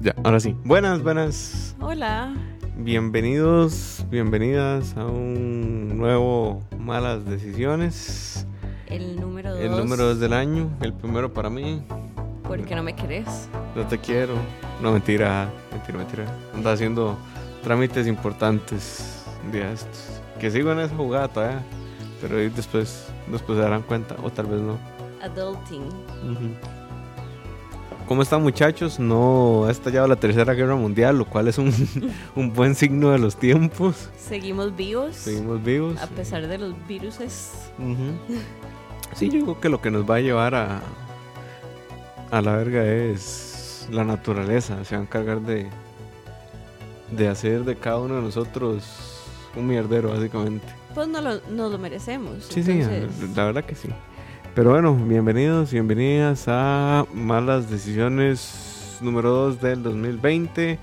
Ya, ahora sí. Buenas, buenas. Hola. Bienvenidos, bienvenidas a un nuevo Malas Decisiones. El número dos. El número dos del año, el primero para mí. ¿Por qué no me querés? No te quiero. No, mentira, mentira, mentira. Anda haciendo trámites importantes de estos. Que sigo en esa jugada todavía. Pero después, después se darán cuenta, o tal vez no. Adulting. Ujú. ¿Cómo están muchachos? No ha estallado la tercera guerra mundial, lo cual es un, un buen signo de los tiempos. Seguimos vivos. Seguimos vivos. A pesar de los viruses. Sí, yo creo que lo que nos va a llevar a, a la verga es la naturaleza. Se va a encargar de, de hacer de cada uno de nosotros un mierdero, básicamente. Pues no lo, no lo merecemos. Sí, sí, la verdad que sí. Pero bueno, bienvenidos, bienvenidas a Malas Decisiones número 2 del 2020.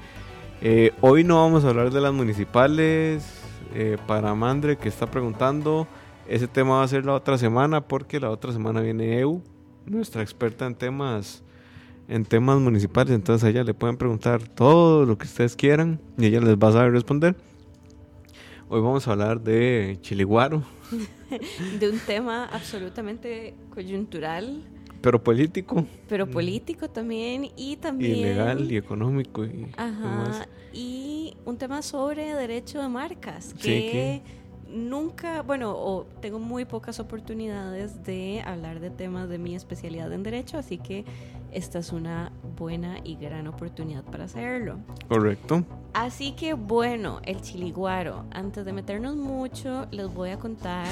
Eh, hoy no vamos a hablar de las municipales. eh, para Mandre que está preguntando, ese tema va a ser la otra semana porque la otra semana viene EU, nuestra experta en temas en temas municipales. Entonces a ella le pueden preguntar todo lo que ustedes quieran y ella les va a saber responder. Hoy vamos a hablar de Chiliguaro, De un tema absolutamente coyuntural, pero político. pero político también. Y también. y legal y económico y demás. Y un tema sobre derecho de marcas. Sí, Que nunca, bueno, o tengo muy pocas oportunidades de hablar de temas de mi especialidad en derecho, así que esta es una buena y gran oportunidad para hacerlo. Correcto. Así que bueno, el chiliguaro, antes de meternos mucho, les voy a contar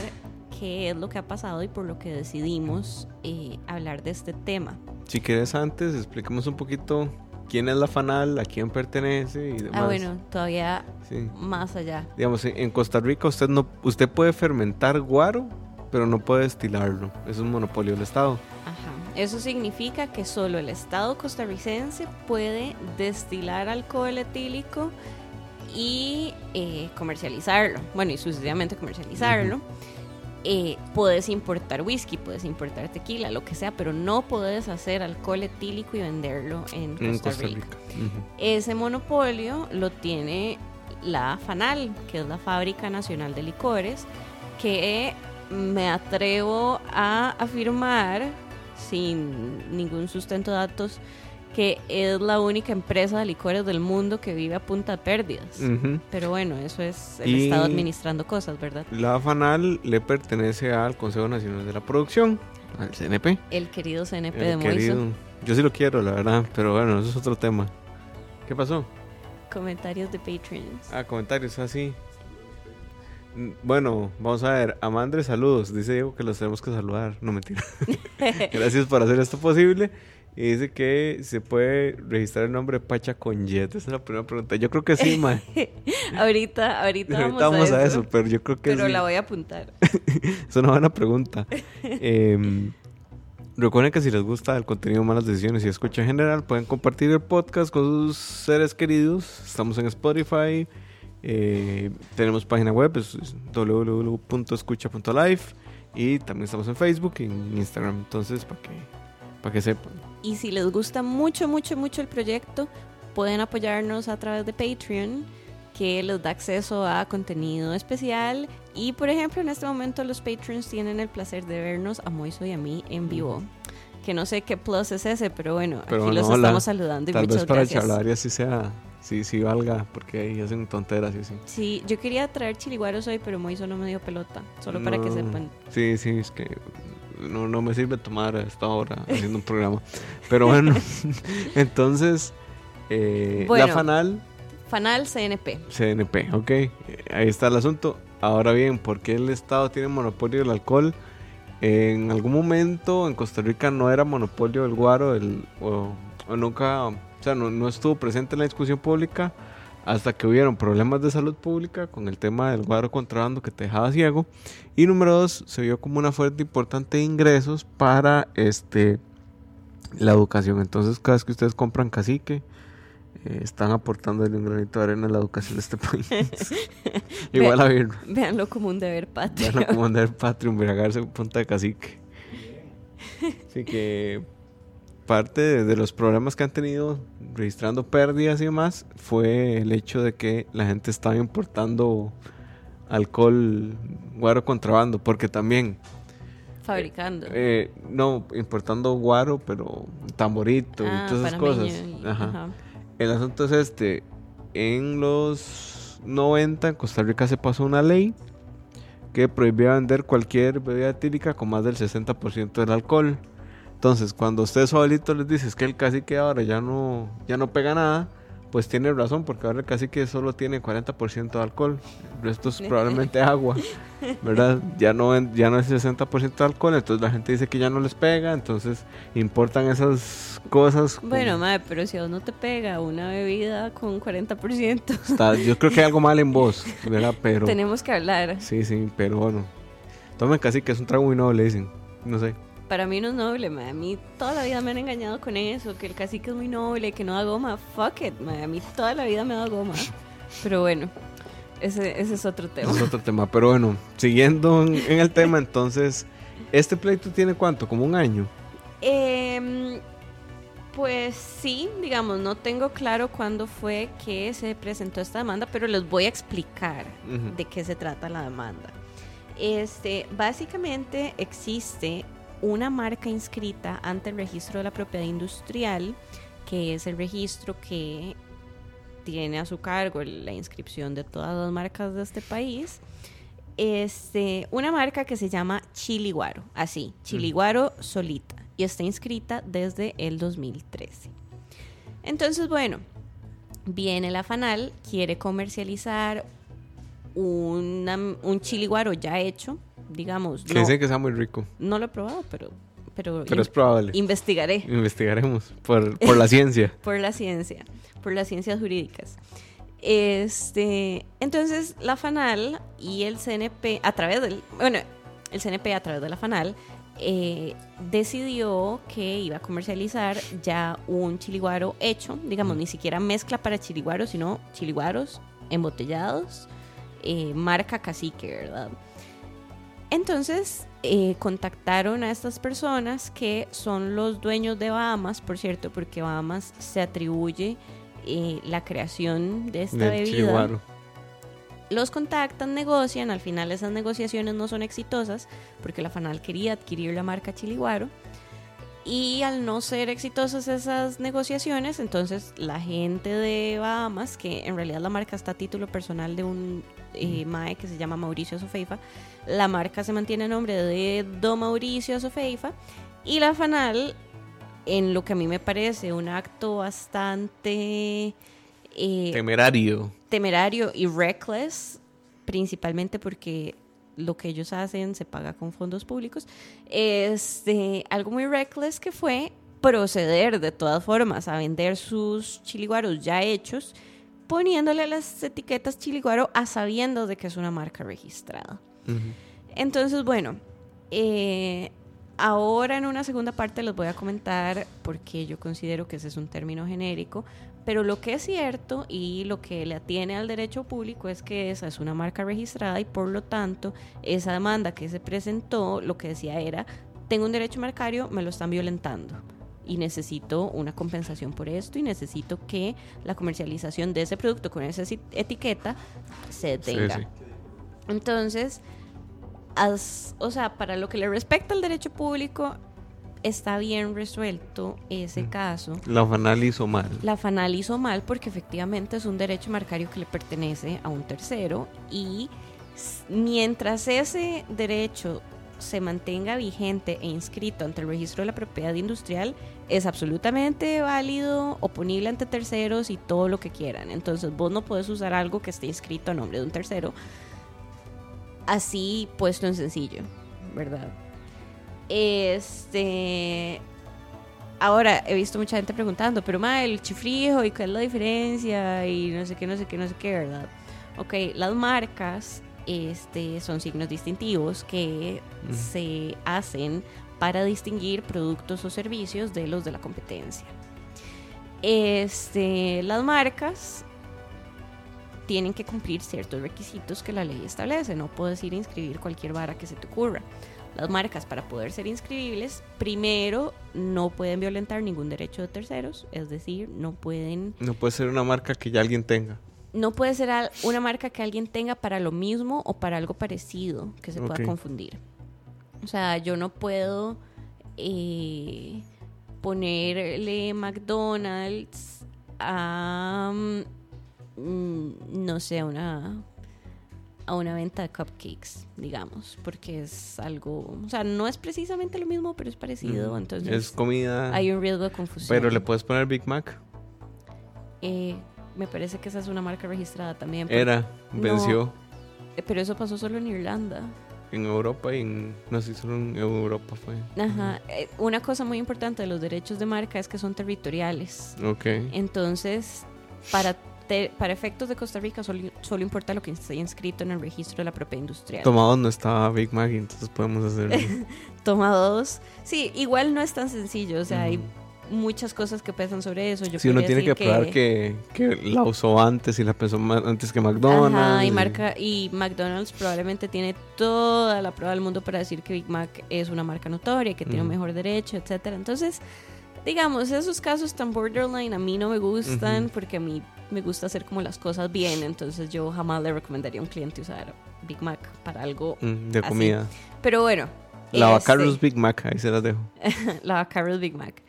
qué es lo que ha pasado y por lo que decidimos eh, hablar de este tema. Si quieres antes, expliquemos un poquito quién es la FANAL, a quién pertenece y demás. Ah, bueno, todavía Sí. más allá. Digamos, en Costa Rica usted no usted puede fermentar guaro, pero no puede destilarlo. Es un monopolio del Estado. Ajá. Eso significa que solo el Estado costarricense puede destilar alcohol etílico y eh, comercializarlo. Bueno, y sucesivamente comercializarlo. Eh, puedes importar whisky, puedes importar tequila, lo que sea, pero no puedes hacer alcohol etílico y venderlo en Costa, en Costa Rica. Ese monopolio lo tiene la FANAL, que es la Fábrica Nacional de Licores, que me atrevo a afirmar, sin ningún sustento de datos, que es la única empresa de licores del mundo que vive a punta de pérdidas. Pero bueno, eso es el Y- Estado administrando cosas, ¿verdad? La FANAL le pertenece al Consejo Nacional de la Producción, al CNP. El querido CNP El de Moiso. querido. Yo sí lo quiero, la verdad, pero bueno, eso es otro tema. ¿Qué pasó? Comentarios de Patreons. Ah, comentarios así. Mm, Bueno, vamos a ver. Amandre, saludos. Dice Diego que los tenemos que saludar. No mentira. Gracias por hacer esto posible. Y dice que se puede registrar el nombre Pacha con Jet. Esa es la primera pregunta. Yo creo que sí, man. ahorita, ahorita, Ahorita vamos, a, eso, pero yo creo que Pero sí. la voy a apuntar. Es una buena pregunta. Em, recuerden que si les gusta el contenido de Malas Decisiones y escucha en general, pueden compartir el podcast con sus seres queridos. Estamos en Spotify. eh, tenemos página web, es es www.escucha.live. Y también estamos en Facebook y en Instagram. Entonces, para que, para que sepan. Y si les gusta mucho, mucho, mucho el proyecto, pueden apoyarnos a través de Patreon, que les da acceso a contenido especial. Y por ejemplo, en este momento los Patreons tienen el placer de vernos a Moiso y a mí en vivo. Que no sé qué plus es ese, pero bueno, Pero aquí los no, la- estamos saludando y Tal muchas vez para gracias. charlar y así sea, sí, sí valga, porque ahí hacen tonteras y así. Sí, yo quería traer chiliguaros hoy, pero Moiso no me dio pelota. Solo para que No, sepan. Sí, sí, es que no, no me sirve tomar a esta hora haciendo un programa. Pero bueno, entonces, eh, Bueno. la FANAL, Fanal CNP. CNP, ok, ahí está el asunto. Ahora bien, ¿por qué el Estado tiene monopolio del alcohol? En algún momento en Costa Rica no era monopolio del guaro, el, o, o nunca, o sea, no, no estuvo presente en la discusión pública hasta que hubieron problemas de salud pública con el tema del guaro contrabando que te dejaba ciego. Y número dos, se vio como una fuente importante de ingresos para este la educación. Entonces, cada vez que ustedes compran cacique, eh, están aportando un granito de arena a la educación de este país. Igual a ver, Véanlo como un deber patrio. vean como andar patrio, embriagarse en punta de cacique. Así que parte de, de los problemas que han tenido registrando pérdidas y demás fue el hecho de que la gente estaba importando alcohol guaro contrabando, porque también Fabricando. eh, no importando guaro, pero tamborito Ah, y todas esas cosas. y- Ajá. ajá. El asunto es este. En los 90 en Costa Rica se pasó una ley que prohibía vender cualquier bebida etílica con más del 60% del alcohol. Entonces, cuando usted su abuelito les dice "Es que el cacique ahora ya no, ya no pega nada, pues tiene razón, porque ahora el cacique solo tiene 40% de alcohol. El resto es probablemente agua, ¿verdad? Ya no, ya no es 60% de alcohol, entonces la gente dice que ya no les pega, entonces importan esas cosas. con- Bueno, madre, pero si a vos no te pega una bebida con 40%, Está- yo creo que hay algo mal en vos, ¿verdad? Pero. tenemos que hablar. Sí, sí, pero bueno. Tomen casi que es un trago muy noble, dicen. No sé. Para mí no es noble, madre. A mí toda la vida me han engañado con eso, que el cacique es muy noble, que no da goma. Fuck it, madre. A mí toda la vida me da goma. Pero bueno, ese, ese es otro tema. Es otro tema. Pero bueno, siguiendo en, en el tema, entonces. ¿Este pleito tiene cuánto? ¿Como un año? Em, pues sí, digamos, no tengo claro cuándo fue que se presentó esta demanda, pero les voy a explicar de qué se trata la demanda. Este, básicamente existe una marca inscrita ante el registro de la propiedad industrial, que es el registro que tiene a su cargo la inscripción de todas las marcas de este país. Este, una marca que se llama Chiliguaro, así, Chiliguaro solita, y está inscrita desde el 2013. Entonces, bueno, viene la FANAL, quiere comercializar una- un chiliguaro ya hecho, digamos. Que No, dicen que está muy rico. no lo he probado, pero, pero, es probable. investigaré Investigaremos por, por la ciencia. por la ciencia, por las ciencias jurídicas. Este, entonces la FANAL y el CNP a través del, bueno, el CNP a través de la FANAL eh, decidió que iba a comercializar ya un chiliguaro hecho, digamos, ni siquiera mezcla para chiliguaros, sino chiliguaros embotellados, eh, marca cacique, ¿verdad? Entonces eh, contactaron a estas personas que son los dueños de Bahamas, por cierto, porque Bahamas se atribuye eh, la creación de esta Del bebida. Los contactan, negocian, al final esas negociaciones no son exitosas porque la FANAL quería adquirir la marca Chiliguaro. Y al no ser exitosas esas negociaciones, entonces la gente de Bahamas, que en realidad la marca está a título personal de un eh, MAE que se llama Mauricio Sofeifa, la marca se mantiene a nombre de Don Mauricio Sofeifa y la FANAL, en lo que a mí me parece un acto bastante... eh, Temerario. temerario y reckless, principalmente porque lo que ellos hacen se paga con fondos públicos. Este, algo muy reckless que fue proceder de todas formas a vender sus chiliguaros ya hechos, poniéndole las etiquetas chiliguaro a sabiendas de que es una marca registrada. Entonces, bueno, eh, ahora en una segunda parte les voy a comentar porque yo considero que ese es un término genérico, pero lo que es cierto y lo que le atiene al derecho público es que esa es una marca registrada y por lo tanto esa demanda que se presentó lo que decía era, tengo un derecho marcario, me lo están violentando y necesito una compensación por esto y necesito que la comercialización de ese producto con esa eti- etiqueta se Sí, detenga. sí. Entonces, as- o sea, para lo que le respecta al derecho público, está bien resuelto ese Mm. caso. La FANAL hizo mal. La FANAL hizo mal porque efectivamente es un derecho marcario que le pertenece a un tercero y mientras ese derecho se mantenga vigente e inscrito ante el registro de la propiedad industrial, es absolutamente válido, oponible ante terceros y todo lo que quieran. Entonces vos no puedes usar algo que esté inscrito a nombre de un tercero así puesto en sencillo, ¿verdad? Este. Ahora he visto mucha gente preguntando, pero ma, el chifrijo y cuál es la diferencia y no sé qué, no sé qué, no sé qué, ¿verdad? Ok, las marcas este, son signos distintivos que se hacen para distinguir productos o servicios de los de la competencia. Este, las marcas tienen que cumplir ciertos requisitos que la ley establece. No puedes ir a inscribir cualquier vara que se te ocurra. Las marcas para poder ser inscribibles, primero no pueden violentar ningún derecho de terceros, es decir, no pueden, No puede ser una marca que ya alguien tenga. no puede ser una marca que alguien tenga para lo mismo o para algo parecido que se pueda confundir. O sea, yo no puedo eh, ponerle McDonald's a mm, no sé, a una a una venta de cupcakes, digamos, porque es algo, o sea, no es precisamente lo mismo, pero es parecido, Mm, entonces es comida. hay un riesgo de confusión. Pero le puedes poner Big Mac. Eh, me parece que esa es una marca registrada también. Era, venció eh, Pero eso pasó solo en Irlanda. en Europa y en. No sé, solo en Europa fue. Ajá. Eh, una cosa muy importante de los derechos de marca es que son territoriales. Ok. Entonces, para, te- para efectos de Costa Rica solo, solo importa lo que esté inscrito en el registro de la propiedad industrial. Tomado no estaba Big Mac, entonces podemos hacerlo. Toma dos. Sí, igual no es tan sencillo. O sea, hay muchas cosas que pesan sobre eso. Yo Si uno tiene que probar que, que la usó antes y la pensó antes que McDonald's. Ajá, y, marca, y McDonald's probablemente tiene toda la prueba del mundo para decir que Big Mac es una marca notoria, que tiene un mejor derecho, etcétera. Entonces, digamos, esos casos tan borderline a mí no me gustan porque a mí me gusta hacer como las cosas bien. Entonces, yo jamás le recomendaría a un cliente usar Big Mac para algo. Mm, de así. comida. Pero bueno. La este, Carlos Big Mac, ahí se las dejo. la Carol Big Mac.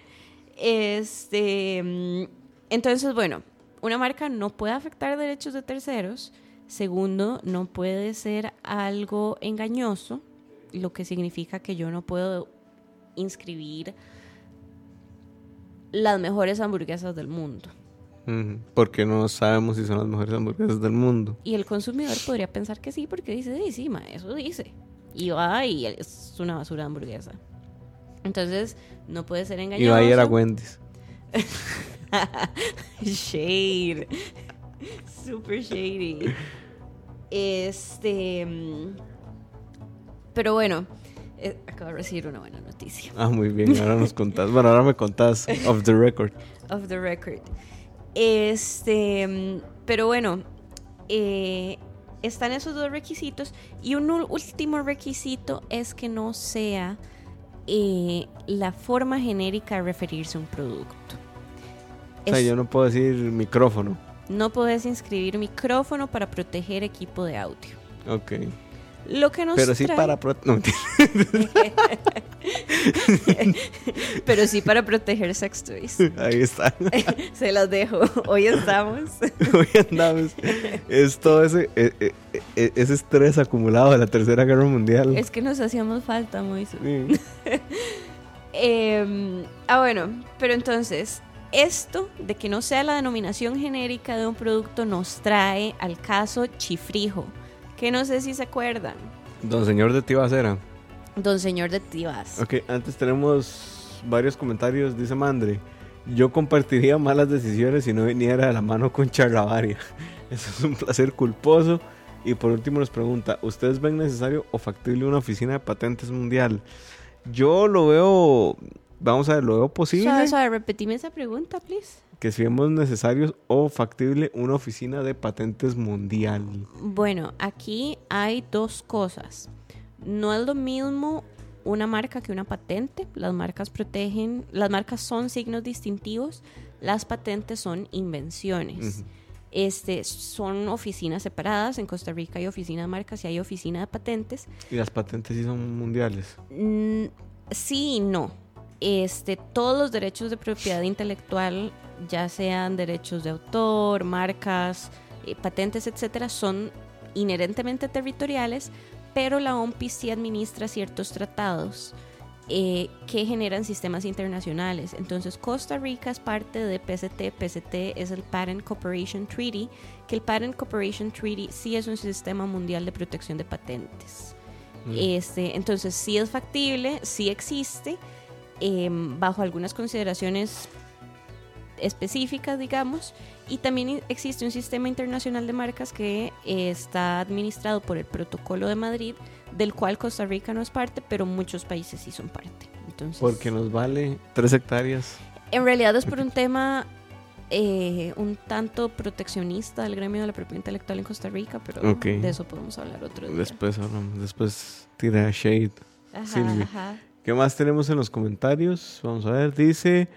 Este, mm, entonces, bueno, una marca no puede afectar derechos de terceros. Segundo, no puede ser algo engañoso, lo que significa que yo no puedo inscribir las mejores hamburguesas del mundo. Porque no sabemos si son las mejores hamburguesas del mundo. Y el consumidor podría pensar que sí, porque dice, sí, sí, ma, eso dice. Y va y es una basura de hamburguesa. Entonces, no puede ser engañoso. Y va a ir a Wendy's. Shade. Super shady. Este. mm, Pero bueno, eh, acabo de recibir una buena noticia. Ah, muy bien, ahora nos contás. Bueno, ahora me contás off the record. Of the record. Este. Pero bueno, eh, están esos dos requisitos. Y un último requisito es que no sea eh, la forma genérica de referirse a un producto. O sea, Es- yo no puedo decir micrófono. No podés inscribir micrófono para proteger equipo de audio. Ok. Lo que nos Pero sí trae- para... pro- No, mentira. Pero sí para proteger sex toys. ahí está. Se las dejo. Hoy estamos. Hoy andamos. Es todo ese, e- e- e- ese estrés acumulado de la Tercera Guerra Mundial. Es que nos hacíamos falta, Moiso. Sí. Eh, ah, bueno, pero entonces, esto de que no sea la denominación genérica de un producto nos trae al caso chifrijo, que no sé si se acuerdan. Don señor de Tibacera. Don señor de Tibas. Ok, antes tenemos varios comentarios. Dice Mandre. Yo compartiría malas decisiones si no viniera de la mano con charlavaria. Eso es un placer culposo. Y por último nos pregunta, ¿ustedes ven necesario o factible una oficina de patentes mundial? Yo lo veo, vamos a ver, lo veo posible. Suave, suave, repetime esa pregunta, please. Que si vemos necesarios o factible una oficina de patentes mundial. Bueno, aquí hay dos cosas. No es lo mismo una marca que una patente. Las marcas protegen, las marcas son signos distintivos, las patentes son invenciones. Este, son oficinas separadas. En Costa Rica hay oficina de marcas y hay oficina de patentes. Y las patentes sí son mundiales. Mm, sí y no. este, todos los derechos de propiedad intelectual, ya sean derechos de autor, marcas, eh, patentes, etcétera, son inherentemente territoriales, pero la OMPI sí administra ciertos tratados eh, que generan sistemas internacionales. Entonces, Costa Rica es parte de PCT. PCT es el Patent Cooperation Treaty, que el Patent Cooperation Treaty sí es un sistema mundial de protección de patentes. Mm. Este, entonces, sí es factible, sí existe, em, bajo algunas consideraciones específicas, digamos, y también existe un sistema internacional de marcas que eh, está administrado por el Protocolo de Madrid, del cual Costa Rica no es parte, pero muchos países sí son parte. Entonces, Porque nos vale tres hectáreas. En realidad es por un tema eh, un tanto proteccionista del gremio de la propiedad intelectual en Costa Rica, pero de eso podemos hablar otro día. Después hablamos, después tira shade. ¿Qué más tenemos en los comentarios? Vamos a ver, dice...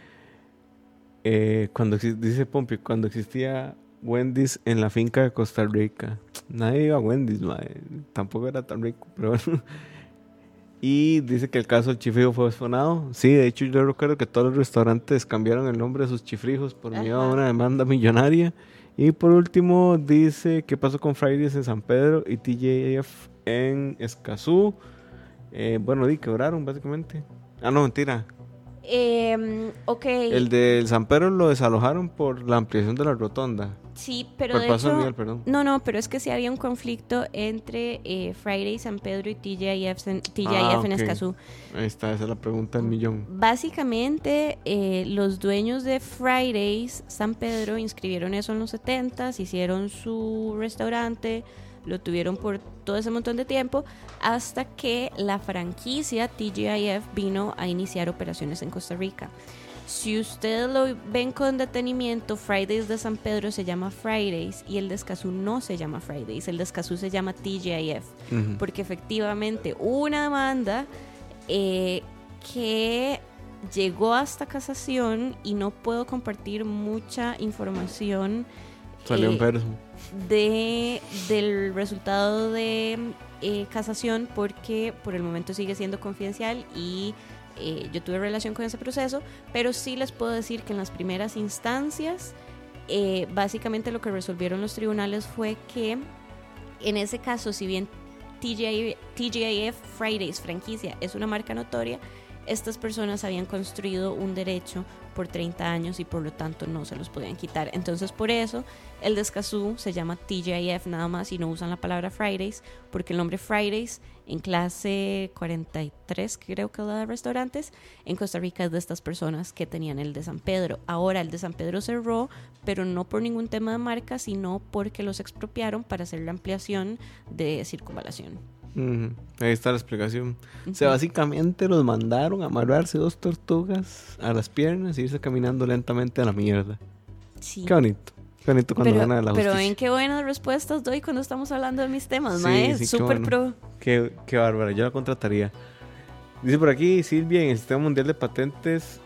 Eh, cuando dice Pompi, cuando existía Wendy's en la finca de Costa Rica. Nadie iba a Wendy's, tampoco era tan rico, pero bueno. Y dice que el caso del chifrijo fue exponado. Sí, de hecho yo recuerdo que todos los restaurantes cambiaron el nombre de sus chifrijos por miedo a una demanda millonaria. Y por último dice qué pasó con Fridays en San Pedro y TJF en Escazú. Eh, bueno, di quebraron básicamente. Ah, no, mentira. Eh, ok. El de San Pedro lo desalojaron por la ampliación de la rotonda. Sí, pero de hecho, no, no, pero es que sí había un conflicto entre eh, Friday, San Pedro y TJIF, en, ah, en Escazú. Ahí está, esa es la pregunta del millón. Básicamente, eh, los dueños de Fridays, San Pedro, inscribieron eso en los 70 hicieron su restaurante, lo tuvieron por todo ese montón de tiempo, hasta que la franquicia TGIF vino a iniciar operaciones en Costa Rica. Si ustedes lo ven con detenimiento, Fridays de San Pedro se llama Fridays y el de Escazú no se llama Fridays, el de Escazú se llama TGIF, porque efectivamente una demanda eh, que llegó hasta casación y no puedo compartir mucha información. Salió en eh, de, del resultado de eh, casación porque por el momento sigue siendo confidencial y eh, yo tuve relación con ese proceso, pero sí les puedo decir que en las primeras instancias, eh, básicamente lo que resolvieron los tribunales fue que en ese caso, si bien TGIF Fridays franquicia es una marca notoria, estas personas habían construido un derecho por 30 años y por lo tanto no se los podían quitar. Entonces por eso el de se llama TJIF nada más y no usan la palabra Fridays porque el nombre Fridays en clase 43 que creo que la de restaurantes en Costa Rica es de estas personas que tenían el de San Pedro. Ahora el de San Pedro cerró pero no por ningún tema de marca sino porque los expropiaron para hacer la ampliación de circunvalación. Ahí está la explicación. O sea, básicamente los mandaron a amarrarse dos tortugas a las piernas y irse caminando lentamente a la mierda. Sí. Qué bonito. Qué bonito cuando pero, gana la justicia. Pero ven qué buenas respuestas doy cuando estamos hablando de mis temas, sí, Súper pro. Qué, qué bárbara, yo la contrataría. Dice por aquí Silvia, en el Sistema Mundial de Patentes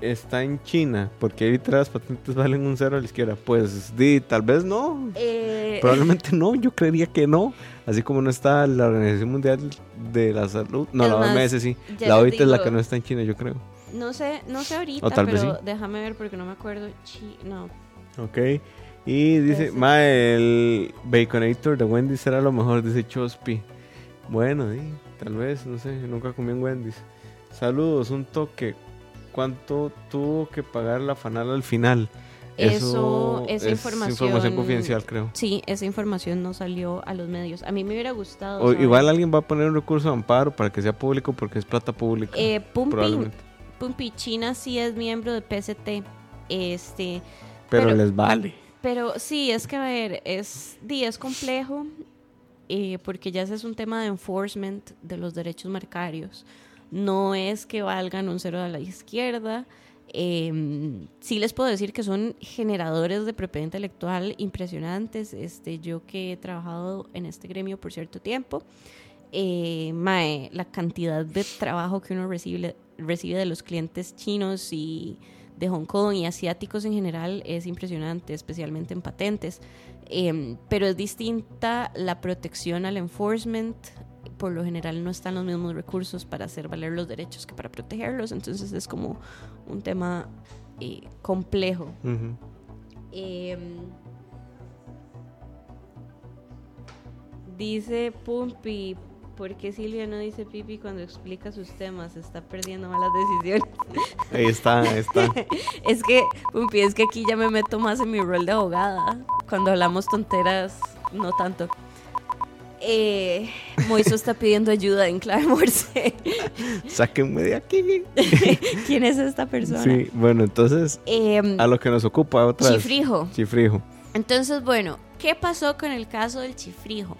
está en China, porque ahorita las patentes valen un cero a la izquierda. Pues di, tal vez no. Eh, Probablemente no, yo creería que no. Así como no está la Organización Mundial de la Salud. No, la OMS sí. La OIT es la que no está en China, yo creo. No sé, no sé ahorita, pero déjame ver porque no me acuerdo. no. Ok. Y dice, ma, el Baconator de Wendy's será lo mejor, dice Chospi. Bueno, sí, tal vez, no sé, nunca comí en Wendy's. Saludos, un toque cuánto tuvo que pagar la fanal al final. Eso, es información, confidencial, creo. Sí, esa información no salió a los medios. A mí me hubiera gustado. igual alguien va a poner un recurso de amparo para que sea público porque es plata pública. Eh, Pumpi, China sí es miembro de PST. Este, pero, les vale. Pero sí, es que a ver, es, es complejo eh, porque ya ese es un tema de enforcement de los derechos marcarios no es que valgan un cero a la izquierda. Eh, sí les puedo decir que son generadores de propiedad intelectual impresionantes. Este, yo que he trabajado en este gremio por cierto tiempo, eh, la cantidad de trabajo que uno recibe, recibe de los clientes chinos y de Hong Kong y asiáticos en general es impresionante, especialmente en patentes. Em, pero es distinta la protección al enforcement por lo general no están los mismos recursos para hacer valer los derechos que para protegerlos, entonces es como un tema eh, complejo. Em, dice Pumpi, ¿por qué Silvia no dice pipi cuando explica sus temas? Se está perdiendo malas decisiones. Ahí está, ahí está. Es que, Pumpi, es que aquí ya me meto más en mi rol de abogada. Cuando hablamos tonteras, no tanto. Eh, Moiso está pidiendo ayuda en clave morse. Sáquenme de aquí. ¿Quién es esta persona? Sí, bueno, entonces, Em, a lo que nos ocupa otra vez. Chifrijo. Chifrijo. Entonces, bueno, ¿qué pasó con el caso del chifrijo?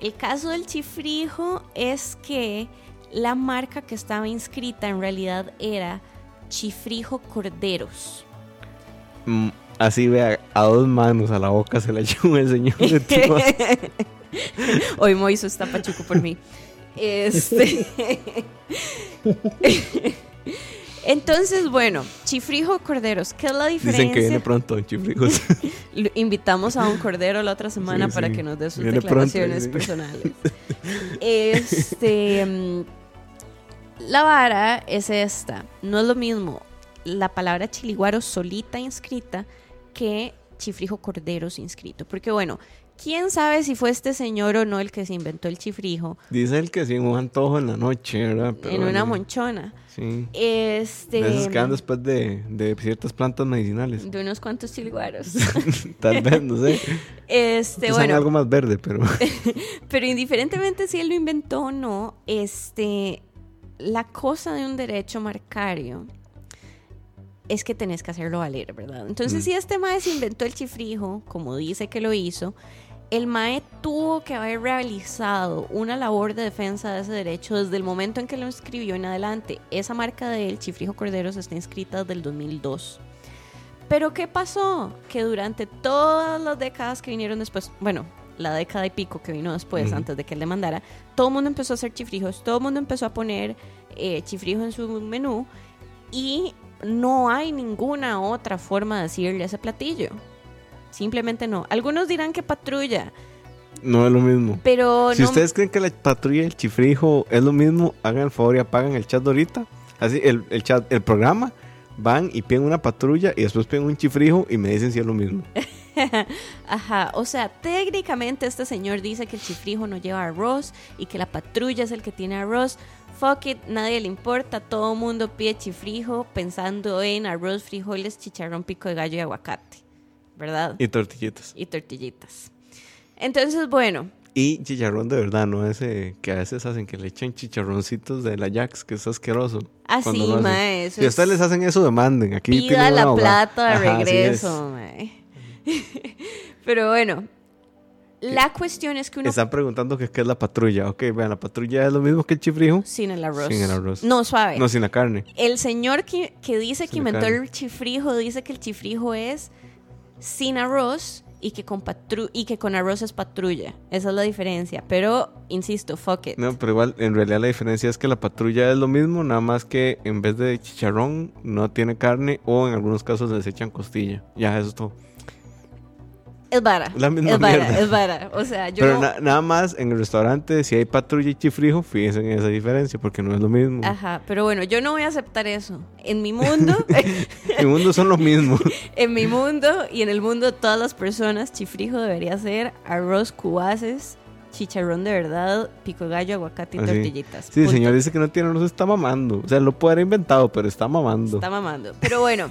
El caso del chifrijo es que la marca que estaba inscrita en realidad era Chifrijo Corderos. Mm, Así vea, a dos manos a la boca se la echó el señor de. Hoy Moiso está pachuco por mí. Este. Entonces, bueno, Chifrijo Corderos, ¿qué es la diferencia? Dicen que viene pronto, chifrijos. Invitamos a un cordero la otra semana Sí, para que nos dé sus Viene declaraciones personales. Este, mm, la vara es esta. No es lo mismo la palabra chiliguaro solita inscrita que chifrijo corderos inscrito. Porque bueno, quién sabe si fue este señor o no el que se inventó el chifrijo Dice el que sí, un antojo en la noche, ¿verdad? Pero en una monchona. Sí. Este, De esos que dan después de, de ciertas plantas medicinales. de unos cuantos chiliguaros. Tal vez, no sé. Este, bueno, algo más verde, pero. Pero indiferentemente si él lo inventó o no, este, la cosa de un derecho marcario es que tenés que hacerlo valer, ¿verdad? Entonces, Mm. si este mae se inventó el chifrijo, como dice que lo hizo, el mae tuvo que haber realizado una labor de defensa de ese derecho desde el momento en que lo escribió en adelante. Esa marca de él, Chifrijo Corderos, está inscrita desde el 2002. Pero ¿qué pasó? Que durante todas las décadas que vinieron después, bueno, la década y pico que vino después, antes de que él demandara, todo el mundo empezó a hacer chifrijos, todo el mundo empezó a poner eh, chifrijo en su menú y no hay ninguna otra forma de decirle a ese platillo. Simplemente no. Algunos dirán que patrulla, No es lo mismo. pero Si no. ustedes creen que la patrulla y el chifrijo es lo mismo, hagan el favor y apagan el chat de ahorita. Así, el, el chat, el programa, van y piden una patrulla y después piden un chifrijo y me dicen si es lo mismo. Ajá, o sea, técnicamente este señor dice que el chifrijo no lleva arroz y que la patrulla es el que tiene arroz. Fuck it, nadie le importa, todo mundo pide chifrijo pensando en arroz, frijoles, chicharrón, pico de gallo y aguacate, ¿verdad? Y tortillitas. Y tortillitas. Entonces, bueno, Y chicharrón de verdad, no ese que a veces hacen que le echan chicharroncitos de la Jax, que es asqueroso. lo hacen. mae, eso Si a ustedes es- les hacen eso, demanden. Aquí pida la plata de Ajá, regreso, mae. Pero bueno, la cuestión es que uno Están preguntando que qué es la patrulla. Ok, vean, la patrulla es lo mismo que el chifrijo. sin el arroz. Sin el arroz. No, suave. No, sin la carne. El señor que, que dice que Sin inventó carne. el chifrijo dice que el chifrijo es sin arroz y que con y que con arroz es patrulla. Esa es la diferencia. Pero, insisto, fuck it. No, pero igual, en realidad la diferencia es que la patrulla es lo mismo, nada más que en vez de chicharrón no tiene carne o en algunos casos les echan costilla. Ya, eso es todo. Es vara. La misma es vara, mierda. es vara. O sea, yo pero no- na- nada más en el restaurante, si hay patrulla y chifrijo, fíjense en esa diferencia, porque no es lo mismo. Ajá, pero bueno, yo no voy a aceptar eso. En mi mundo, El mundo son lo mismo. en mi mundo y en el mundo de todas las personas, chifrijo debería ser arroz, cubaces, chicharrón de verdad, pico gallo, aguacate y Así. tortillitas. Sí, el señor dice que no tiene, no se está mamando. O sea, lo puede haber inventado, pero está mamando. Está mamando. Pero bueno,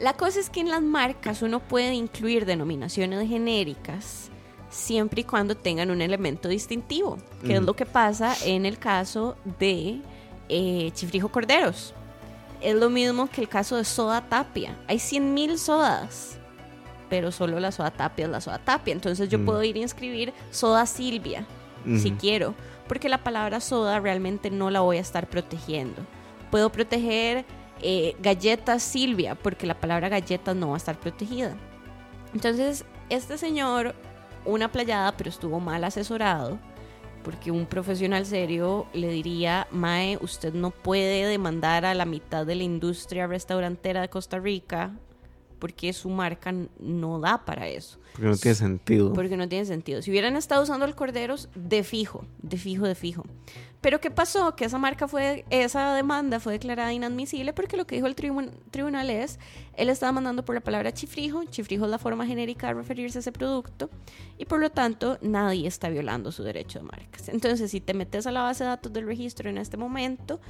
la cosa es que en las marcas uno puede incluir denominaciones genéricas siempre y cuando tengan un elemento distintivo, que es Ujú. lo que pasa en el caso de eh, Chifrijo Corderos. Es lo mismo que el caso de Soda Tapia. Hay 100.000 sodas, pero solo la Soda Tapia es la Soda Tapia. Entonces yo Mm. puedo ir a inscribir Soda Silvia si Ujú. quiero, porque la palabra soda realmente no la voy a estar protegiendo. Puedo proteger eh, galletas Silvia, porque la palabra galletas no va a estar protegida. Entonces, este señor, una playada, pero estuvo mal asesorado, porque un profesional serio le diría, Mae, usted no puede demandar a la mitad de la industria restaurantera de Costa Rica porque su marca no da para eso. Porque no tiene sentido. Porque no tiene sentido. Si hubieran estado usando el Corderos, de fijo, de fijo, de fijo. Pero ¿qué pasó? Que esa marca fue, esa demanda fue declarada inadmisible porque lo que dijo el tribunal es, él estaba mandando por la palabra chifrijo, chifrijo es la forma genérica de referirse a ese producto, y por lo tanto nadie está violando su derecho de marcas. Entonces, si te metes a la base de datos del registro en este momento,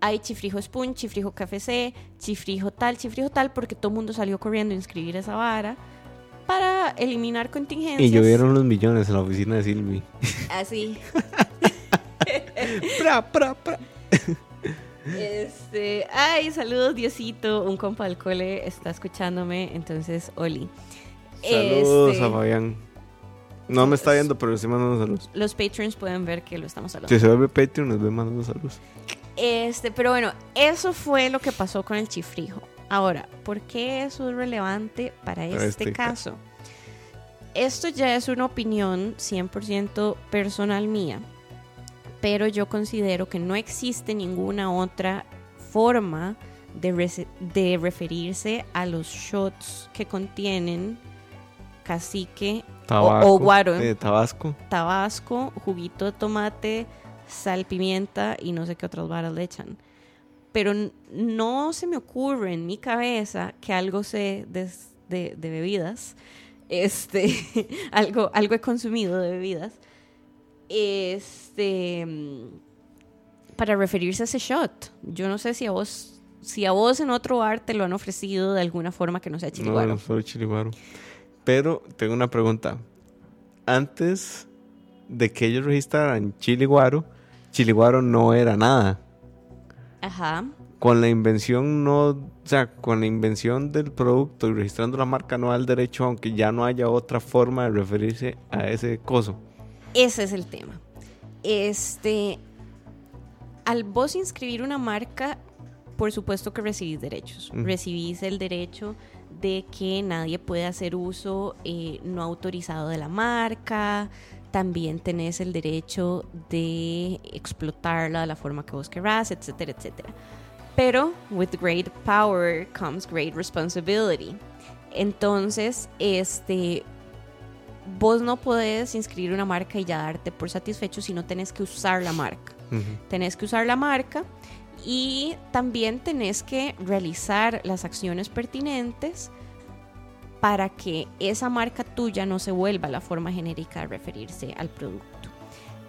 hay chifrijo spoon, chifrijo KFC, chifrijo tal, chifrijo tal, porque todo el mundo salió corriendo a inscribir esa vara para eliminar contingencias. Y llovieron los millones en la oficina de Silvi. Así. pra, pra, pra. Este, ay, saludos Diosito, un compa del cole está escuchándome, entonces, Oli. Saludos este, a Fabián. No me está viendo, pero sí mandando saludos. Los patrons pueden ver que lo estamos hablando. Si se ve Patreon, nos ve mandando saludos. Este, pero bueno, eso fue lo que pasó con el chifrijo. Ahora, ¿por qué eso es relevante para, este, este caso? Esto ya es una opinión 100% personal mía, pero yo considero que no existe ninguna otra forma de, de referirse a los shots que contienen cacique o, guaro. Eh, tabasco. Tabasco, juguito de tomate, sal, pimienta y no sé qué otras varas le echan. Pero no se me ocurre en mi cabeza que algo se de, de, bebidas, este, algo, algo he consumido de bebidas, este, para referirse a ese shot. Yo no sé si a vos, si a vos en otro bar te lo han ofrecido de alguna forma que no sea chiliguaro. No, no fue chiliguaro. Pero tengo una pregunta. Antes de que ellos registraran Chiliguaro, Chiliguaro no era nada. Ajá. Con la invención no, o sea, con la invención del producto y registrando la marca no da el derecho, aunque ya no haya otra forma de referirse a ese coso. Ese es el tema. Este, al vos inscribir una marca, por supuesto que recibís derechos. Recibís el derecho de que nadie puede hacer uso eh, no autorizado de la marca, también tenés el derecho de explotarla de la forma que vos querrás, etcétera, etcétera. Pero with great power comes great responsibility. Entonces, este, vos no podés inscribir una marca y ya darte por satisfecho si no tenés que usar la marca. Tenés que usar la marca y también tenés que realizar las acciones pertinentes para que esa marca tuya no se vuelva la forma genérica de referirse al producto.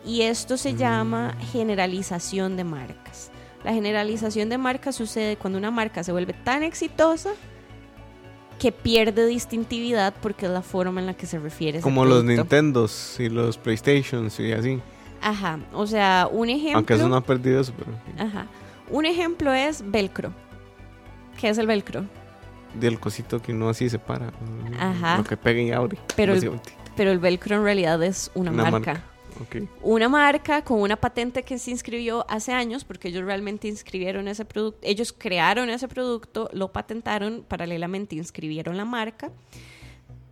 Y esto se llama mm. generalización de marcas. La generalización de marcas sucede cuando una marca se vuelve tan exitosa que pierde distintividad porque es la forma en la que se refiere. Como los Nintendos y los PlayStations y así. Ajá, o sea, un ejemplo... Aunque eso no ha perdido eso, pero... Ajá. Un ejemplo es Velcro. ¿Qué es el Velcro? Del cosito que uno así se para. Ajá. Lo que pega y abre. Pero el, pero el velcro en realidad es una, marca. Una marca con una patente que se inscribió hace años, porque ellos realmente inscribieron ese producto, ellos crearon ese producto, lo patentaron, paralelamente inscribieron la marca,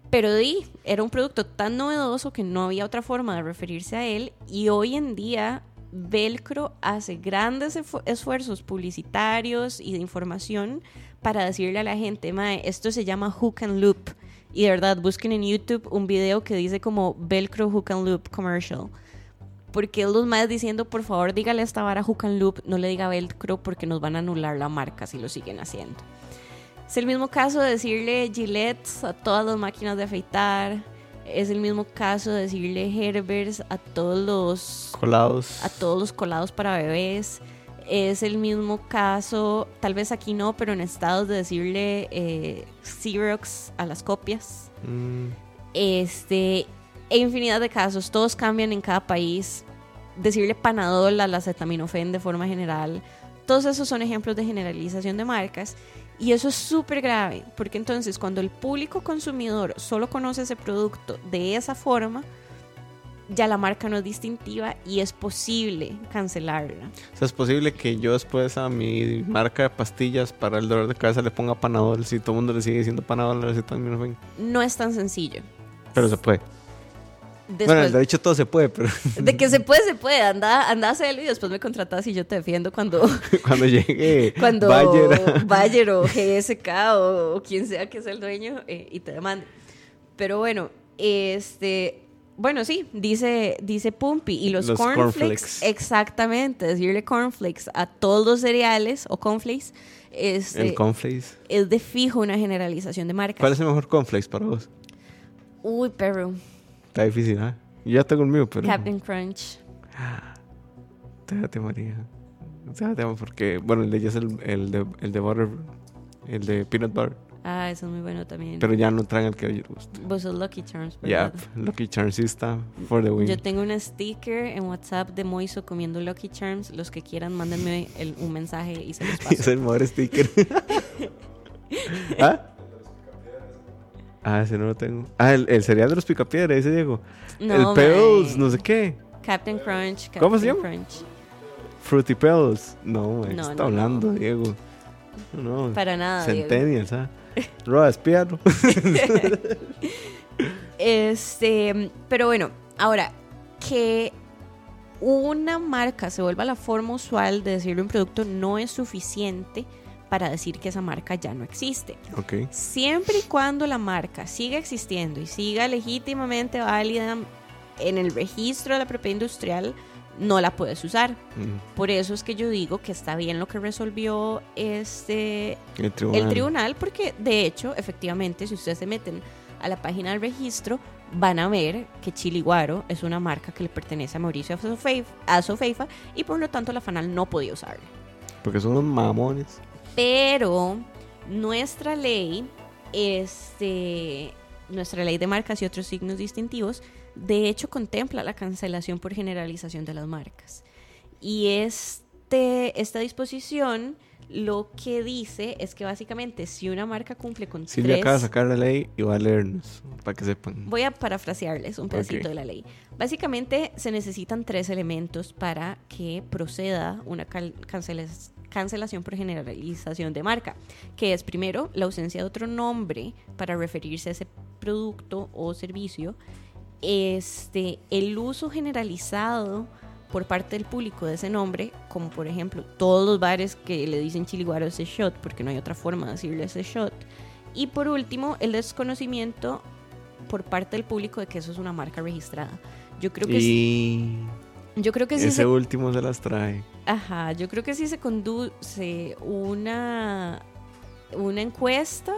pero di, era un producto tan novedoso que no había otra forma de referirse a él y hoy en día Velcro hace grandes esfuerzos publicitarios y de información para decirle a la gente, mae, esto se llama hook and loop. Y de verdad, busquen en YouTube un video que dice como Velcro hook and loop commercial. Porque los más diciendo, por favor, dígale a esta vara hook and loop, no le diga Velcro porque nos van a anular la marca si lo siguen haciendo. Es el mismo caso de decirle Gillette a todas las máquinas de afeitar. Es el mismo caso de decirle Herbers a todos los colados. A todos los colados para bebés es el mismo caso, tal vez aquí no, pero en estados de decirle eh, Xerox a las copias. Mm. Este, e infinidad de casos, todos cambian en cada país. Decirle Panadol a la acetaminofén de forma general. Todos esos son ejemplos de generalización de marcas. Y eso es súper grave, porque entonces cuando el público consumidor solo conoce ese producto de esa forma, ya la marca no es distintiva y es posible cancelarla. O sea, es posible que yo después a mi marca de pastillas para el dolor de cabeza le ponga Panadol si todo el mundo le sigue diciendo Panadol No es tan sencillo. Pero se puede. bueno, Después, de hecho todo se puede, pero de que se puede, se puede. Anda, anda a hacerlo y después me contratas y yo te defiendo cuando, cuando llegue cuando Bayer, Bayer o GSK o, o quien sea que sea el dueño eh, y te demande. Pero bueno, este, bueno, sí, dice, dice Pumpy. Y los, Los cornflakes, cornflakes. exactamente, decirle cornflakes a todos los cereales o cornflakes este, el cornflakes. es de fijo una generalización de marcas. ¿Cuál es el mejor cornflakes para vos? Uy, Perú, Está difícil, ¿ah? Yo ya tengo el mío, pero... Captain Crunch. Déjate, María. Déjate, porque, bueno, el de ella es el, el de, el de butter, el de peanut butter. Ah, eso es muy bueno también. Pero ya no traen el que a ellos gusta. Vos sos Lucky Charms, ¿verdad? Lucky Charms está for the win. Yo tengo una sticker en WhatsApp de Moiso comiendo Lucky Charms. Los que quieran, mándenme el- un mensaje y se los es paso. el mejor sticker. ¿Ah? Ah, ese no lo tengo. Ah, el, el cereal de los picapiedra, ese Diego. No, el Pebbles, no sé qué. Captain Crunch. Captain ¿Cómo se llama? Crunch. Fruity Pebbles. No, mae, ¿qué No, está no, hablando, no. Diego? No, no. Para nada. Centennials, ¿ah? Roa, espíalo. Este, pero bueno, ahora que una marca se vuelva la forma usual de decirle un producto no es suficiente para decir que esa marca ya no existe. Siempre y cuando la marca siga existiendo y siga legítimamente válida en el registro de la propiedad industrial, no la puedes usar. Mm, Por eso es que yo digo que está bien lo que resolvió este El tribunal. el tribunal, porque de hecho, efectivamente, si ustedes se meten a la página del registro, van a ver que Chiliguaro es una marca que le pertenece a Mauricio Azofeifa, Azofeifa y por lo tanto la FANAL no podía usarla. Porque son unos mamones. Pero nuestra ley, este, nuestra ley de marcas y otros signos distintivos, de hecho contempla la cancelación por generalización de las marcas. Y este, esta disposición lo que dice es que básicamente si una marca cumple con Silvia tres... acaba de sacar la ley y va a leernos, para que sepan. Voy a parafrasearles un pedacito de la ley. Básicamente se necesitan tres elementos para que proceda una cancelación por generalización de marca, que es primero la ausencia de otro nombre para referirse a ese producto o servicio, este, el uso generalizado por parte del público de ese nombre, como por ejemplo todos los bares que le dicen chiliguaro ese shot, porque no hay otra forma de decirle ese shot. Y por último, el desconocimiento por parte del público de que eso es una marca registrada. Yo creo que sí, yo creo que sí ese se, último se las trae. ajá, yo creo que sí se conduce una una encuesta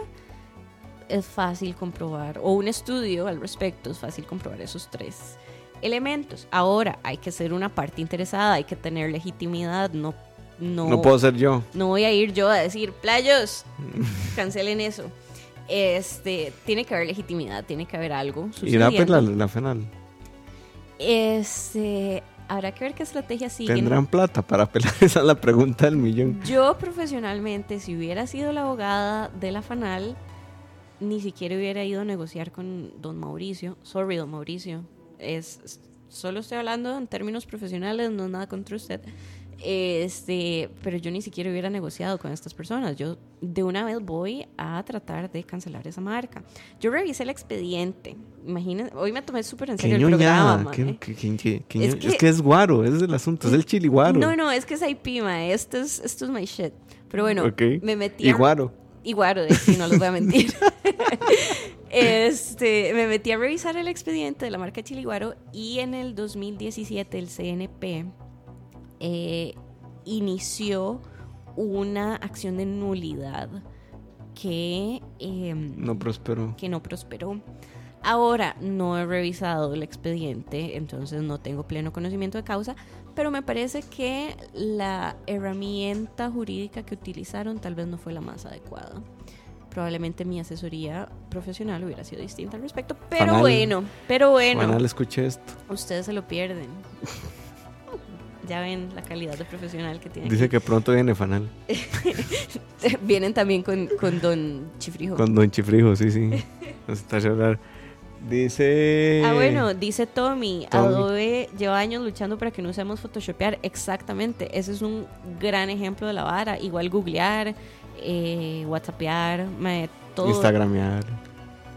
es fácil comprobar o un estudio al respecto es fácil comprobar esos tres elementos. Ahora hay que ser una parte interesada, hay que tener legitimidad, no no No puedo ser yo. no voy a ir yo a decir, playos, cancelen eso. Este, tiene que haber legitimidad, tiene que haber algo Irá pues la, sucediendo. la final. Este, habrá que ver qué estrategia siguen. ¿Tendrán plata para apelar? Esa es la pregunta del millón. Yo profesionalmente, si hubiera sido la abogada de la FANAL, ni siquiera hubiera ido a negociar con don Mauricio. Sorry, don Mauricio. Es, solo estoy hablando en términos profesionales, no nada contra usted. Este, pero yo ni siquiera hubiera negociado con estas personas. Yo de una vez voy a tratar de cancelar esa marca. Yo revisé el expediente. Imagínense, hoy me tomé súper en serio el programa. qué- qué- Es que- Es que es guaro, es el asunto, es el chili guaro. No, no, es que es IP. Esto es, esto es my shit. Pero bueno, Ok. me metí Y guaro. Y guaro, de sí, no les voy a mentir. este, me metí a revisar el expediente de la marca Chiliguaro y en el 2017 el CNP eh, inició una acción de nulidad que, em, No prosperó. que no prosperó. Ahora no he revisado el expediente, entonces no tengo pleno conocimiento de causa, pero me parece que la herramienta jurídica que utilizaron tal vez no fue la más adecuada. Probablemente mi asesoría profesional hubiera sido distinta al respecto, pero Fanal. bueno, pero bueno, Juanal, escuché esto. ustedes se lo pierden. ya ven la calidad de profesional que tienen. Dice que pronto viene Fanal. Vienen también con, con Don Chifrijo. Con Don Chifrijo, sí, sí. Nos está a hablar. Dice. Ah, bueno, dice Tommy, Tommy. Adobe lleva años luchando para que no usemos Photoshopear. Exactamente, ese es un gran ejemplo de la vara. Igual googlear, eh, whatsappear, todo. Instagramear.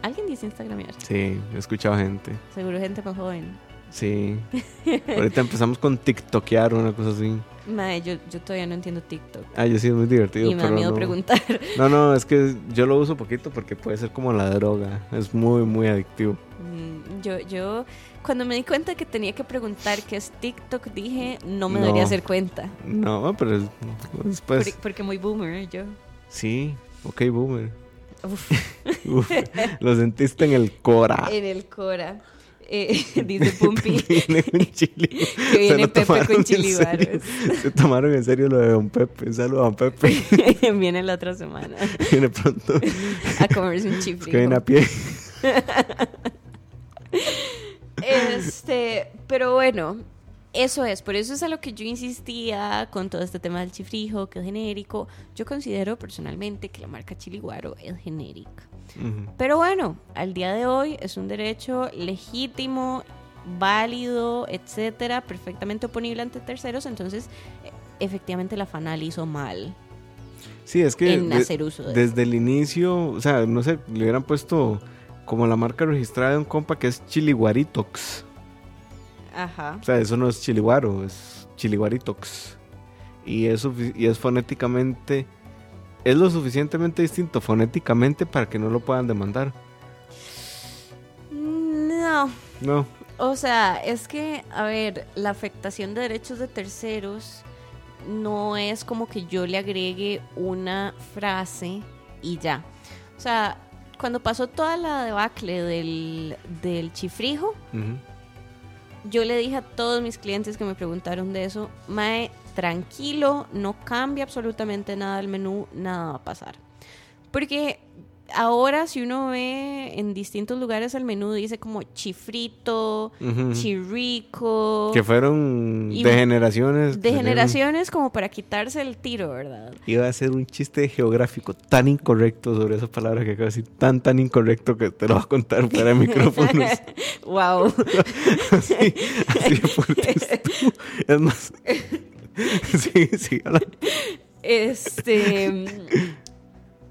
¿Alguien dice Instagramear? Sí, he escuchado gente. Seguro gente más joven. Sí. Ahorita empezamos con TikTokear o una cosa así. Mae, yo, yo todavía no entiendo TikTok. Ah, yo sí es muy divertido. y me da pero miedo no. preguntar. No, no, es que yo lo uso poquito porque puede ser como la droga. Es muy, muy adictivo. Mm, Yo, yo, cuando me di cuenta que tenía que preguntar qué es TikTok, dije, no me No. debería hacer cuenta. No, pero es- después. Porque, porque muy boomer yo. Sí, ok, boomer. Uf, Uf, lo sentiste en el cora. en el Cora. Eh, dice Pumpi Viene un chili. que viene Pepe con serio. Se tomaron en serio lo de Don Pepe. Un saludo a Don Pepe. viene la otra semana Viene pronto. a comerse un Es que chifrijo. viene a pie. Este, pero bueno, eso es, por eso es a lo que yo insistía con todo este tema del chifrijo, que es genérico. Yo considero personalmente que la marca Chiliguaro es genérica. Pero bueno, al día de hoy es un derecho legítimo, válido, etcétera, perfectamente oponible ante terceros, entonces e- efectivamente la FANAL hizo mal Sí, es que en de- hacer uso de desde el inicio, o sea, no sé, le hubieran puesto como la marca registrada de un compa que es Chiliguaritox. Ajá. O sea, eso no es Chiliguaro, es Chiliguaritox. Y es, y es fonéticamente, es lo suficientemente distinto fonéticamente para que no lo puedan demandar. No, No, O sea, es que, a ver, la afectación de derechos de terceros no es como que yo le agregue una frase y ya. O sea, cuando pasó toda la debacle del, del chifrijo, yo le dije a todos mis clientes que me preguntaron de eso, Mae, tranquilo, no cambia absolutamente nada el menú, nada va a pasar. Porque ahora si uno ve en distintos lugares el menú dice como chifrito, ujú. chirrico, Que fueron de generaciones. de salieron- generaciones como para quitarse el tiro, ¿verdad? Iba a ser un chiste geográfico tan incorrecto sobre esa palabra que acabo de decir, tan, tan incorrecto que te lo voy a contar fuera de micrófonos. wow. así, así fuerte estuvo. Es más, sí, sí, habla. Este.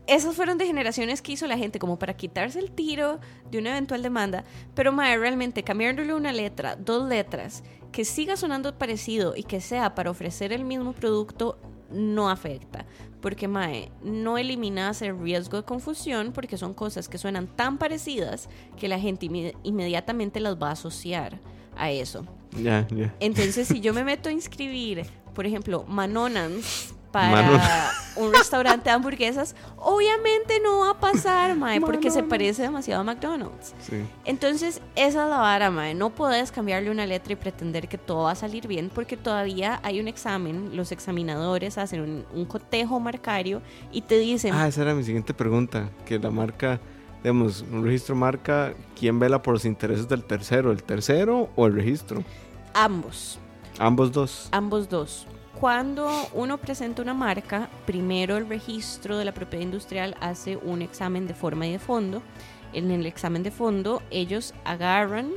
Esas fueron de generaciones que hizo la gente como para quitarse el tiro de una eventual demanda. Pero, Mae, realmente cambiándole una letra, dos letras, que siga sonando parecido y que sea para ofrecer el mismo producto, no afecta. Porque, Mae, no eliminas el riesgo de confusión porque son cosas que suenan tan parecidas que la gente inme- inmediatamente las va a asociar a eso. Ya, ya. Entonces, si yo me meto a inscribir, por ejemplo, Manonans para un restaurante de hamburguesas, obviamente no va a pasar, mae, porque se parece demasiado a McDonald's. Sí. Entonces, esa es la vara, mae. No puedes cambiarle una letra y pretender que todo va a salir bien, porque todavía hay un examen. Los examinadores hacen un, un cotejo marcario y te dicen, Ah, esa era mi siguiente pregunta. Que la marca, digamos, un registro marca, ¿quién vela por los intereses del tercero? ¿El tercero o el registro? ambos. Ambos dos. Ambos dos. Cuando uno presenta una marca, primero el registro de la propiedad industrial hace un examen de forma y de fondo. En el examen de fondo ellos agarran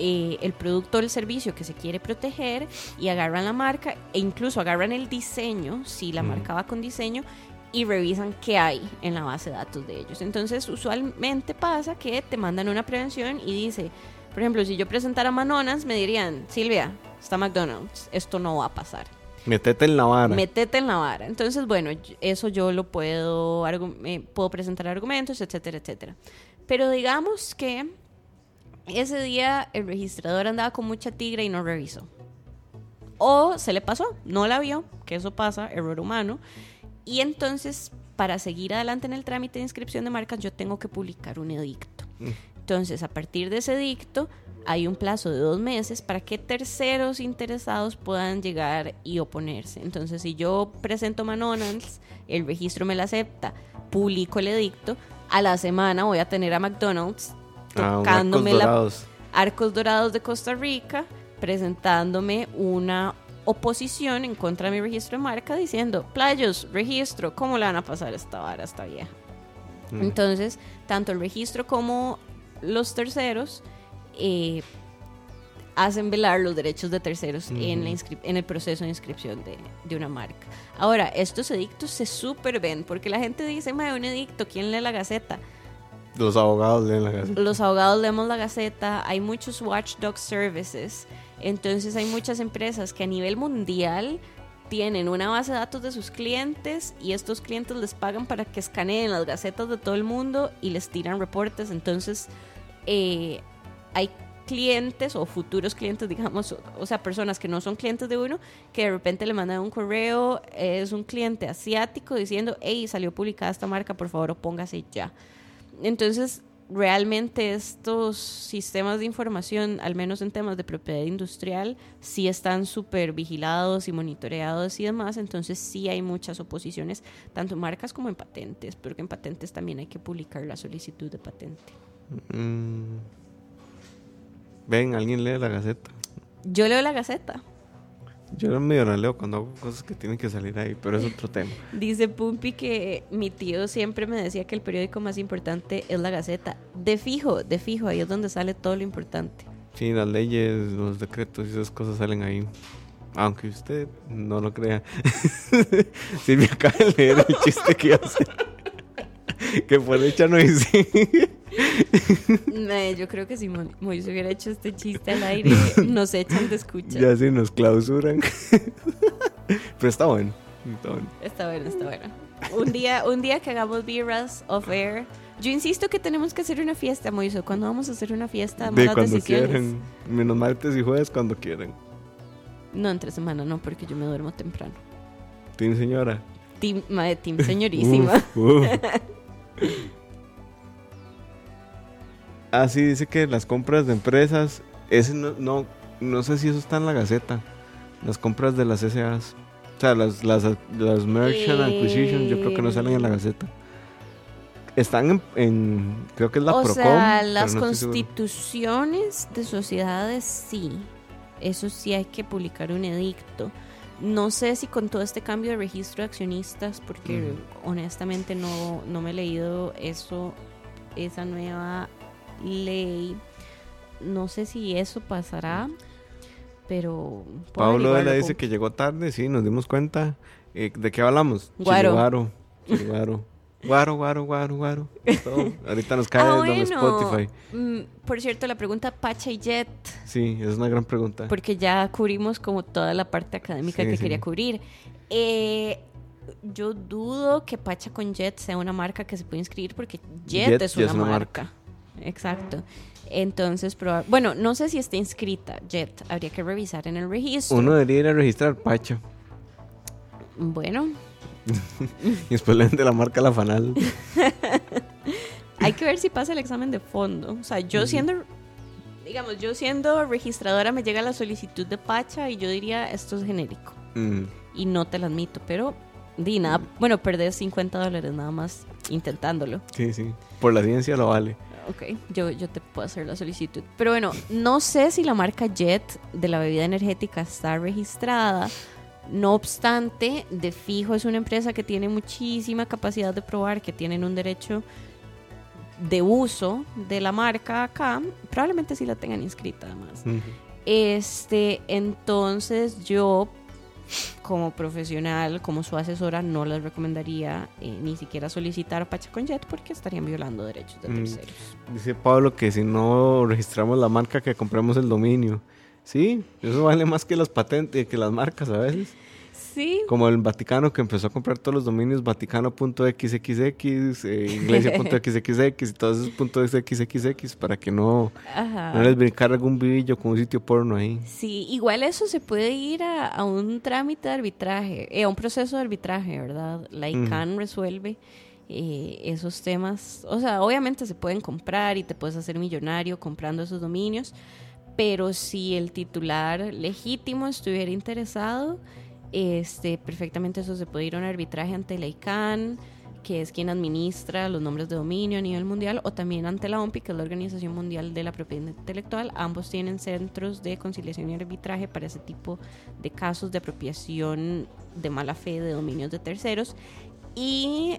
eh, el producto o el servicio que se quiere proteger y agarran la marca e incluso agarran el diseño, si la Mm. marca va con diseño, y revisan qué hay en la base de datos de ellos. Entonces usualmente pasa que te mandan una prevención y dice, por ejemplo, si yo presentara Manonas, me dirían, Silvia, está McDonald's, esto no va a pasar. Metete en la vara. Metete en la vara. Entonces, bueno, eso yo lo puedo, eh, puedo presentar argumentos, etcétera, etcétera. Pero digamos que ese día el registrador andaba con mucha tigre y no revisó. O se le pasó, no la vio, que eso pasa, error humano. Y entonces, para seguir adelante en el trámite de inscripción de marcas, yo tengo que publicar un edicto. Mm. Entonces, a partir de ese edicto, hay un plazo de dos meses para que terceros interesados puedan llegar y oponerse. Entonces, si yo presento Manonals, el registro me la acepta, publico el edicto, a la semana voy a tener a McDonald's Ah, tocándome Arcos la dorados. Arcos Dorados de Costa Rica presentándome una oposición en contra de mi registro de marca diciendo, playos, registro, ¿cómo le van a pasar esta vara a esta vieja? Mm. Entonces, tanto el registro como los terceros eh, hacen velar los derechos de terceros en, la en el proceso de inscripción de, de una marca. Ahora, estos edictos se super ven porque la gente dice, "Mae, un edicto, ¿quién lee la gaceta? Los abogados leen la Gaceta. Los abogados leemos la Gaceta, hay muchos watchdog services, entonces hay muchas empresas que a nivel mundial tienen una base de datos de sus clientes y estos clientes les pagan para que escaneen las gacetas de todo el mundo y les tiran reportes. Entonces, eh, hay clientes o futuros clientes, digamos, o sea, personas que no son clientes de uno, que de repente le mandan un correo, es un cliente asiático diciendo, hey, salió publicada esta marca, por favor, póngase ya. Entonces, realmente estos sistemas de información, al menos en temas de propiedad industrial, sí están súper vigilados y monitoreados y demás, entonces sí hay muchas oposiciones, tanto en marcas como en patentes, porque en patentes también hay que publicar la solicitud de patente. Mm. Ven, alguien lee la Gaceta. Yo leo la Gaceta. Yo medio la leo cuando hago cosas que tienen que salir ahí, pero es otro tema. Dice Pumpi que mi tío siempre me decía que el periódico más importante es la Gaceta. De fijo, de fijo, ahí es donde sale todo lo importante. Sí, las leyes, los decretos y esas cosas salen ahí. Aunque usted no lo crea. sí, me acaba de leer el chiste que hace. Que hecho no hice. No, yo creo que si Moisés hubiera hecho este chiste al aire, nos echan de escucha. Ya sí nos clausuran. Pero está bueno. Está bueno. Está bueno, está bueno. Un día, un día que hagamos birras of air. Yo insisto que tenemos que hacer una fiesta, Moisés. ¿Cuándo vamos a hacer una fiesta? De cuando quieran. Menos martes y jueves cuando quieran. No, entre semana no, porque yo me duermo temprano. Team señora. Team, team señorísima. Ah, sí, dice que las compras de empresas, ese no, no, sé si eso está en la Gaceta, las compras de las SAs. O sea, las, las, las Merchant Acquisitions, yo creo que no salen en la Gaceta. Están en, creo que es la o sea, las constituciones de sociedades sí. Eso sí hay que publicar un edicto. No sé si con todo este cambio de registro de accionistas, porque honestamente no, no me he leído eso, esa nueva ley. No sé si eso pasará, pero... Pablo Vela dice que llegó tarde, sí, nos dimos cuenta. Eh, ¿De qué hablamos? Guaro. Guaro. Guaro, guaro, guaro. Ahorita nos cae ah, Spotify. Mm, por cierto, la pregunta Pacha y Jet. Sí, es una gran pregunta. Porque ya cubrimos como toda la parte académica que quería cubrir. Eh, yo dudo que Pacha con Jet sea una marca que se puede inscribir porque Jet, es, una marca exacto. Entonces, bueno, no sé si está inscrita Jet, habría que revisar en el registro. Uno debería ir a registrar Pacho. Bueno. y después le de la marca la fanal. Hay que ver si pasa el examen de fondo. O sea, yo siendo, digamos, yo siendo registradora me llega la solicitud de Pacha y yo diría, esto es genérico. Y no te lo admito, pero di nada, bueno, perdés 50 dólares nada más intentándolo. Sí, sí. Por la ciencia lo vale ok, yo, yo te puedo hacer la solicitud. Pero bueno, no sé si la marca Jet de la bebida energética está registrada. No obstante, de fijo es una empresa que tiene muchísima capacidad de probar, que tienen un derecho de uso de la marca acá. Probablemente sí la tengan inscrita además. Este, entonces yo como profesional, como su asesora, no les recomendaría eh, ni siquiera solicitar Pacha con Jet porque estarían violando derechos de mm, terceros. dice Pablo que si no registramos la marca, que compremos el dominio. Sí, eso vale más que las patentes, que las marcas a veces. Como el Vaticano que empezó a comprar todos los dominios vaticano.xxx, eh, iglesia.xxx y todos esos puntos .xxx para que no, no les brincara algún brillo con un sitio porno ahí. Sí, igual eso se puede ir a, un trámite de arbitraje, eh, a un proceso de arbitraje, ¿verdad? La ICANN resuelve. Eh, esos temas, o sea, obviamente se pueden comprar y te puedes hacer millonario comprando esos dominios, pero si el titular legítimo estuviera interesado, este, perfectamente eso se puede ir a un arbitraje ante la ICANN, que es quien administra los nombres de dominio a nivel mundial, o también ante la OMPI, que es la Organización Mundial de la Propiedad Intelectual. Ambos tienen centros de conciliación y arbitraje para ese tipo de casos de apropiación de mala fe de dominios de terceros. Y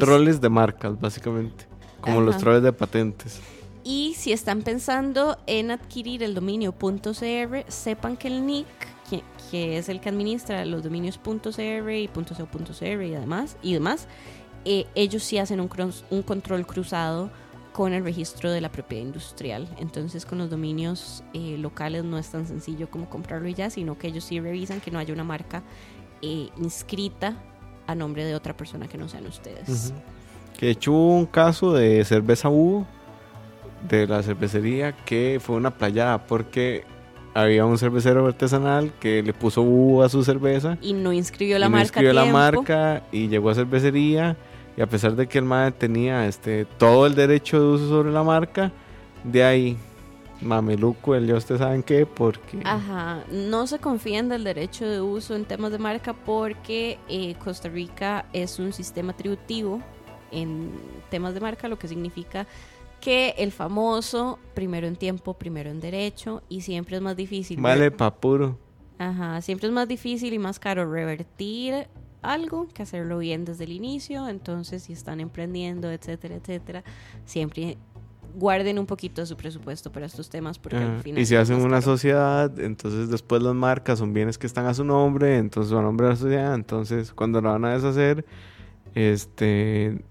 troles de marcas, básicamente, como los troles de patentes. Y si están pensando en adquirir el dominio .cr, sepan que el NIC que, es el que administra los dominios .cr y .co.cr y demás, y demás eh, ellos sí hacen un, un control cruzado con el registro de la propiedad industrial. Entonces con los dominios eh, locales no es tan sencillo como comprarlo y ya, sino que ellos sí revisan que no haya una marca eh, inscrita a nombre de otra persona que no sean ustedes. Que de hecho un caso de cerveza Hugo de la cervecería que fue una playada porque había un cervecero artesanal que le puso Hugo a su cerveza Y no inscribió la y no marca. inscribió la marca y llegó a cervecería y a pesar de que el MAE tenía este todo el derecho de uso sobre la marca, de ahí mameluco, el ya ustedes saben qué, porque Ajá, no se confíen del derecho de uso en temas de marca porque eh, Costa Rica es un sistema tributivo en temas de marca, lo que significa que el famoso primero en tiempo, primero en derecho y siempre es más difícil. vale ver- pa' puro. Ajá, siempre es más difícil y más caro revertir algo que hacerlo bien desde el inicio. Entonces, si están emprendiendo, etcétera, etcétera, siempre guarden un poquito de su presupuesto para estos temas porque al final Y si hacen una caro. sociedad, entonces después las marcas son bienes que están a su nombre, entonces van a nombre de la sociedad, entonces cuando la van a deshacer, este,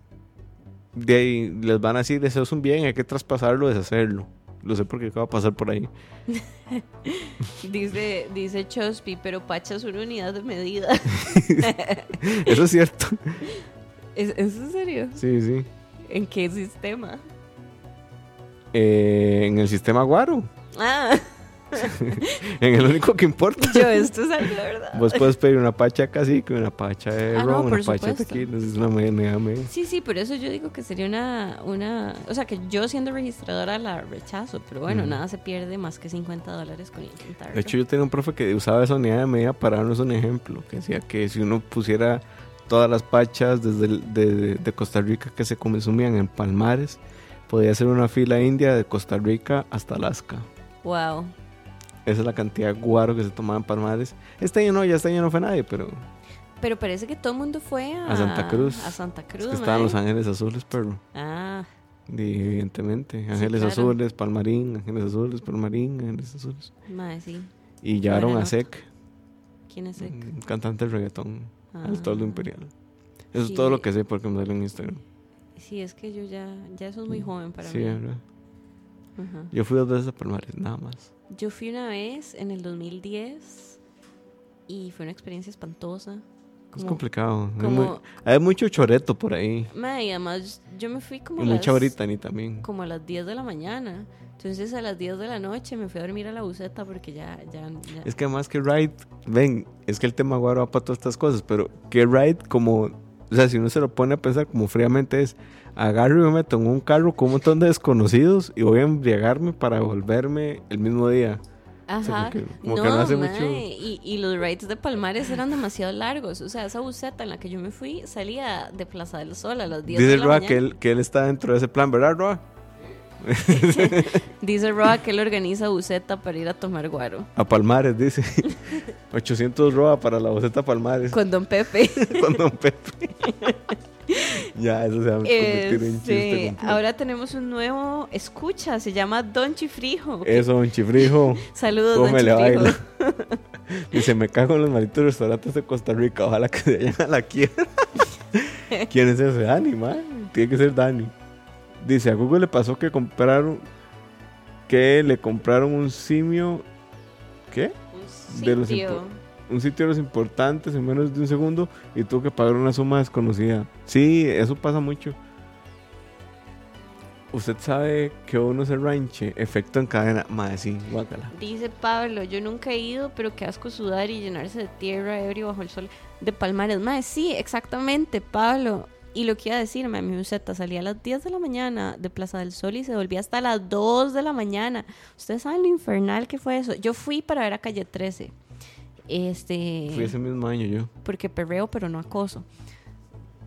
de ahí les van a decir, eso es un bien, hay que traspasarlo, deshacerlo. Lo sé porque acaba de pasar por ahí. Dice, dice Chospi, pero Pacha es una unidad de medida. Eso es cierto. ¿Es, ¿Es en serio? Sí, sí. ¿En qué sistema? Eh, en el sistema Guaro, Ah, en el único que importa. yo, esto es algo de verdad. Vos puedes pedir una pacha cacique, una pacha de Ah, ron, una pacha de tequila, es una media media. Sí, sí, por eso yo digo que sería una, una... O sea, que yo siendo registradora la rechazo, pero bueno, nada se pierde más que 50 dólares con intentarlo. De hecho, yo tenía un profe que usaba esa unidad de medida para darnos un ejemplo, que decía que si uno pusiera todas las pachas desde el- de, de Costa Rica que se consumían en Palmares, podía ser una fila india de Costa Rica hasta Alaska. Wow. Esa es la cantidad de guaro que se tomaba en Palmares. Este año no, ya este año no fue nadie, pero Pero parece que todo el mundo fue a... A Santa Cruz. A Santa Cruz, es que estaban los ángeles azules, perro. Ah, Y evidentemente, ángeles claro. azules, palmarín, ángeles azules, palmarín, ángeles azules. mae, sí. Y llevaron a. Sec, ¿Quién es un cantante de reggaetón, al toldo Ah. imperial. Eso Sí. es todo lo que sé porque me salió en Instagram. Sí, es que yo ya... Ya eso es muy joven para sí, mí. ¿verdad? Ajá. Yo fui dos veces a Palmares, nada más. Yo fui una vez en el 2010 y fue una experiencia espantosa. es Como- complicado. Hay, como- mu- hay mucho choreto por ahí. Mae, y además yo me fui como Y a mucha Britney también. como a las 10 de la mañana. Entonces a las 10 de la noche me fui a dormir a la buceta porque ya, ya, ya- Es que además que Ride, ven, es que el tema guaro va para todas estas cosas, pero que Ride como, o sea, si uno se lo pone a pensar como fríamente es, agarro y me meto en un carro con un montón de desconocidos y voy a embriagarme para devolverme el mismo día. o sea, Ajá. como que- como no, que no hace mucho- y, y los rides de Palmares eran demasiado largos. O sea, esa buceta en la que yo me fui salía de Plaza del Sol a las 10 Dice de la Roa mañana. que él, que él está dentro de ese plan, ¿verdad, Roa? Dice Roa que él organiza buceta para ir a tomar guaro. A Palmares, dice. 800 Roa para la boceta Palmares. Con Don Pepe. Con Don Pepe. ya, eso se va a convertir en chiste. Este, completo. ahora tenemos un nuevo escucha, se llama Don Chifrijo. Eso, un chifrijo. Saludos, ¿Cómo Don me le Chifrijo. baila? Dice, me cago en los malditos restaurantes de Costa Rica. Ojalá que se vayan a la quiebra. ¿Quién es ese? Dani, man. Tiene que ser Dani. Dice, a Google le pasó que compraron... Que le compraron un simio... ¿Qué? Un De los Un sitio de los importantes en menos de un segundo y tuvo que pagar una suma desconocida. Sí, eso pasa mucho. Usted sabe que uno se ranche, efecto en cadena. Madre, sí, guácala. Dice Pablo, yo nunca he ido, pero qué asco sudar y llenarse de tierra ebrio bajo el sol de Palmares. Mae, sí, exactamente, Pablo. Y lo que iba a decirme, mi buceta salía a las 10 de la mañana de Plaza del Sol y se volvía hasta las 2 de la mañana. Ustedes saben lo infernal que fue eso. Yo fui para ver a Calle 13. Este, Fui ese mismo año yo. porque perreo, pero no acoso.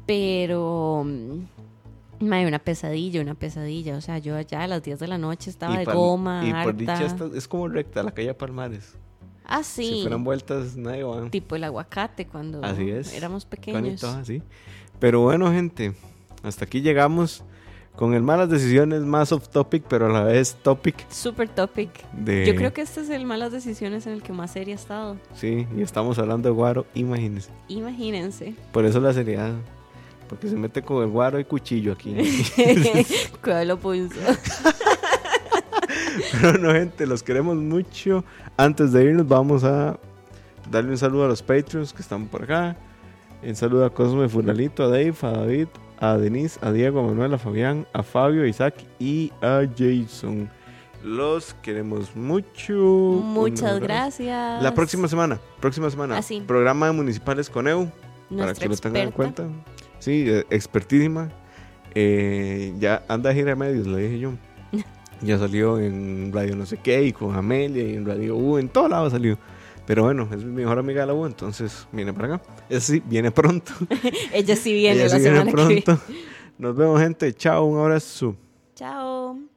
Pero mm, mae, una pesadilla, una pesadilla. O sea, yo allá a las 10 de la noche estaba de goma, y por dicha esta- es como recta la calle Palmares. Ah, Si sí. fueran vueltas, nadie va. Tipo el aguacate cuando Así es. éramos pequeños. así. Pero bueno, gente, hasta aquí llegamos con el malas decisiones más off topic, pero a la vez topic Super topic. de... Yo creo que este es el malas decisiones en el que más seria he estado. Sí, y estamos hablando de guaro, imagínense. Imagínense. Por eso la seriedad. porque se mete con el guaro y cuchillo aquí. Cuidado lo pulso. Pero no, gente, los queremos mucho. Antes de irnos, vamos a darle un saludo a los Patreons que están por acá. Un saludo a Cosme Funalito, a Dave, a David, a Denise, a Diego, a Manuel, a Fabián, a Fabio, a Isaac y a Jason. Los queremos mucho. Muchas gracias. La próxima semana, próxima semana, Así. programa de municipales con EU, para que lo tengan en cuenta. Sí, eh, expertísima. Eh, ya anda a gira medios, le dije yo. Ya salió en Radio no sé qué, y con Amelia, y en Radio U, en todo lado ha salido. Pero bueno, es mi mejor amiga de la U, entonces viene para acá. Esa sí, viene pronto. Ella sí viene Ella la sí semana que viene. pronto. Nos vemos, gente. Chao, un abrazo. Chao.